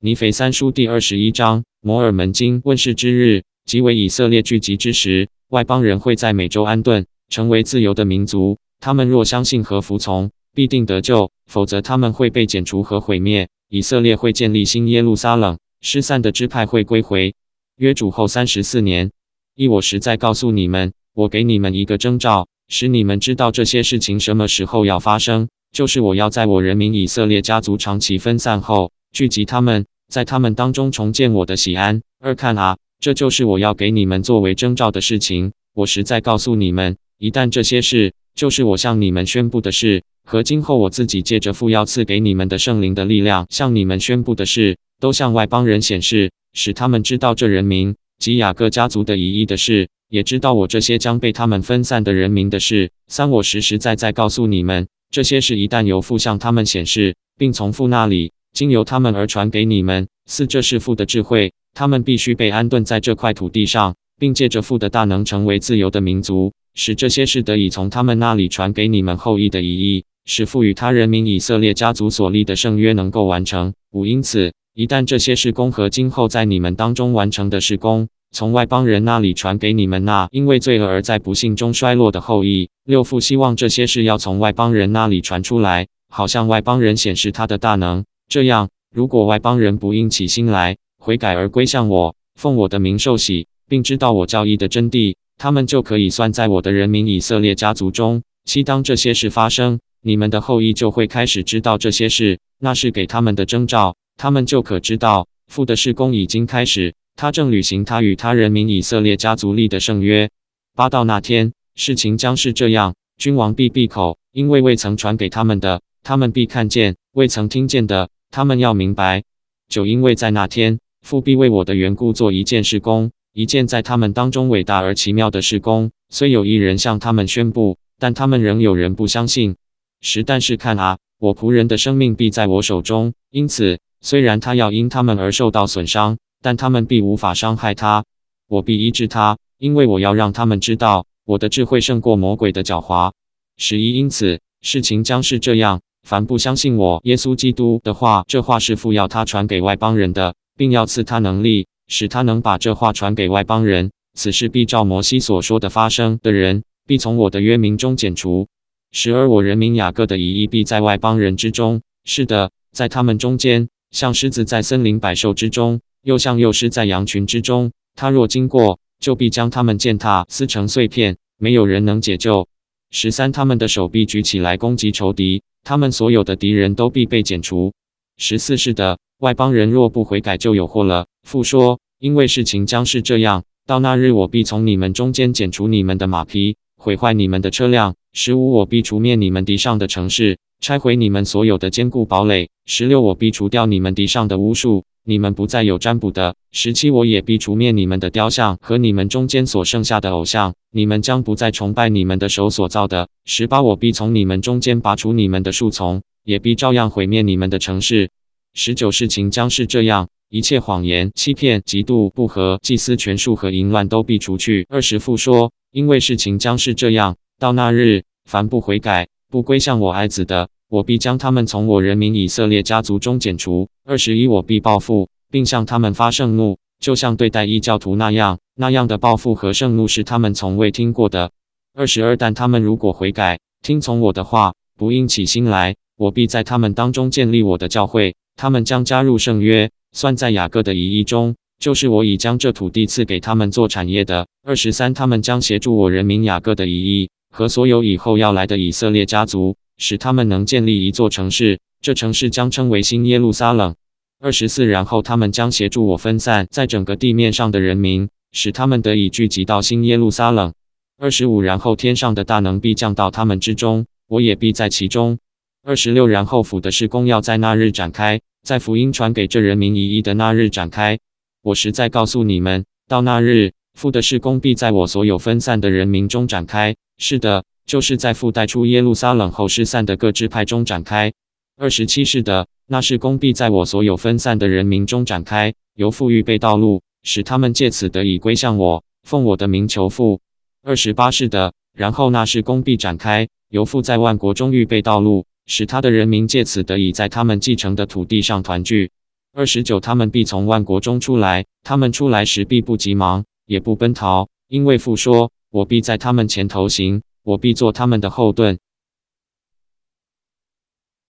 尼腓三书第二十一章，摩尔门经问世之日，即为以色列聚集之时。外邦人会在美洲安顿，成为自由的民族。他们若相信和服从，必定得救；否则，他们会被剪除和毁灭。以色列会建立新耶路撒冷，失散的支派会归回。约主后三十四年，一我实在告诉你们，我给你们一个征兆，使你们知道这些事情什么时候要发生，就是我要在我人民以色列家族长期分散后。聚集他们，在他们当中重建我的喜安。二看啊，这就是我要给你们作为征兆的事情。我实在告诉你们，一旦这些事，就是我向你们宣布的事，和今后我自己借着父要赐给你们的圣灵的力量向你们宣布的事，都向外邦人显示，使他们知道这人民及雅各家族的遗裔的事，也知道我这些将被他们分散的人民的事。三，我实实在在告诉你们，这些事一旦由父向他们显示，并从父那里。经由他们而传给你们。四，这是父的智慧，他们必须被安顿在这块土地上，并借着父的大能成为自由的民族，使这些事得以从他们那里传给你们后裔的遗裔，使赋予他人民以色列家族所立的圣约能够完成。五，因此，一旦这些事工和今后在你们当中完成的事工，从外邦人那里传给你们那因为罪恶而在不幸中衰落的后裔，六父希望这些事要从外邦人那里传出来，好向外邦人显示他的大能。这样，如果外邦人不硬起心来悔改而归向我，奉我的名受洗，并知道我教义的真谛，他们就可以算在我的人民以色列家族中。期当这些事发生，你们的后裔就会开始知道这些事，那是给他们的征兆，他们就可知道父的事工已经开始，他正履行他与他人民以色列家族立的圣约。八到那天，事情将是这样：君王必闭口，因为未曾传给他们的，他们必看见；未曾听见的。他们要明白，就因为在那天，父必为我的缘故做一件事工，一件在他们当中伟大而奇妙的事工。虽有一人向他们宣布，但他们仍有人不相信。十但是看啊，我仆人的生命必在我手中，因此虽然他要因他们而受到损伤，但他们必无法伤害他。我必医治他，因为我要让他们知道我的智慧胜过魔鬼的狡猾。十一因此事情将是这样。凡不相信我耶稣基督的话，这话是父要他传给外邦人的，并要赐他能力，使他能把这话传给外邦人。此事必照摩西所说的发生的人，必从我的约名中剪除。时而我人民雅各的遗裔必在外邦人之中，是的，在他们中间，像狮子在森林百兽之中，又像幼狮在羊群之中。他若经过，就必将他们践踏撕成碎片，没有人能解救。十三，他们的手臂举起来攻击仇敌。他们所有的敌人都必被剪除。十四是的，外邦人若不悔改，就有祸了。父说，因为事情将是这样，到那日，我必从你们中间剪除你们的马匹，毁坏你们的车辆。十五，我必除灭你们敌上的城市，拆毁你们所有的坚固堡垒。十六，我必除掉你们敌上的巫术。你们不再有占卜的。十七，我也必除灭你们的雕像和你们中间所剩下的偶像，你们将不再崇拜你们的手所造的。十八，我必从你们中间拔除你们的树丛，也必照样毁灭你们的城市。十九，事情将是这样，一切谎言、欺骗、嫉妒、不和、祭司权术和淫乱都必除去。二十复说，因为事情将是这样，到那日，凡不悔改、不归向我爱子的。我必将他们从我人民以色列家族中剪除。二十一，我必报复，并向他们发盛怒，就像对待异教徒那样。那样的报复和盛怒是他们从未听过的。二十二，但他们如果悔改，听从我的话，不应起心来，我必在他们当中建立我的教会，他们将加入圣约，算在雅各的遗裔中，就是我已将这土地赐给他们做产业的。二十三，他们将协助我人民雅各的遗裔和所有以后要来的以色列家族。使他们能建立一座城市，这城市将称为新耶路撒冷。二十四，然后他们将协助我分散在整个地面上的人民，使他们得以聚集到新耶路撒冷。二十五，然后天上的大能必降到他们之中，我也必在其中。二十六，然后府的施工要在那日展开，在福音传给这人民一一的那日展开。我实在告诉你们，到那日，父的施工必在我所有分散的人民中展开。是的。就是在父带出耶路撒冷后失散的各支派中展开。二十七世的那是公必在我所有分散的人民中展开，由父预备道路，使他们借此得以归向我，奉我的名求父。二十八世的，然后那是公必展开，由父在万国中预备道路，使他的人民借此得以在他们继承的土地上团聚。二十九，他们必从万国中出来，他们出来时必不急忙，也不奔逃，因为父说：“我必在他们前头行，我必做他们的后盾。”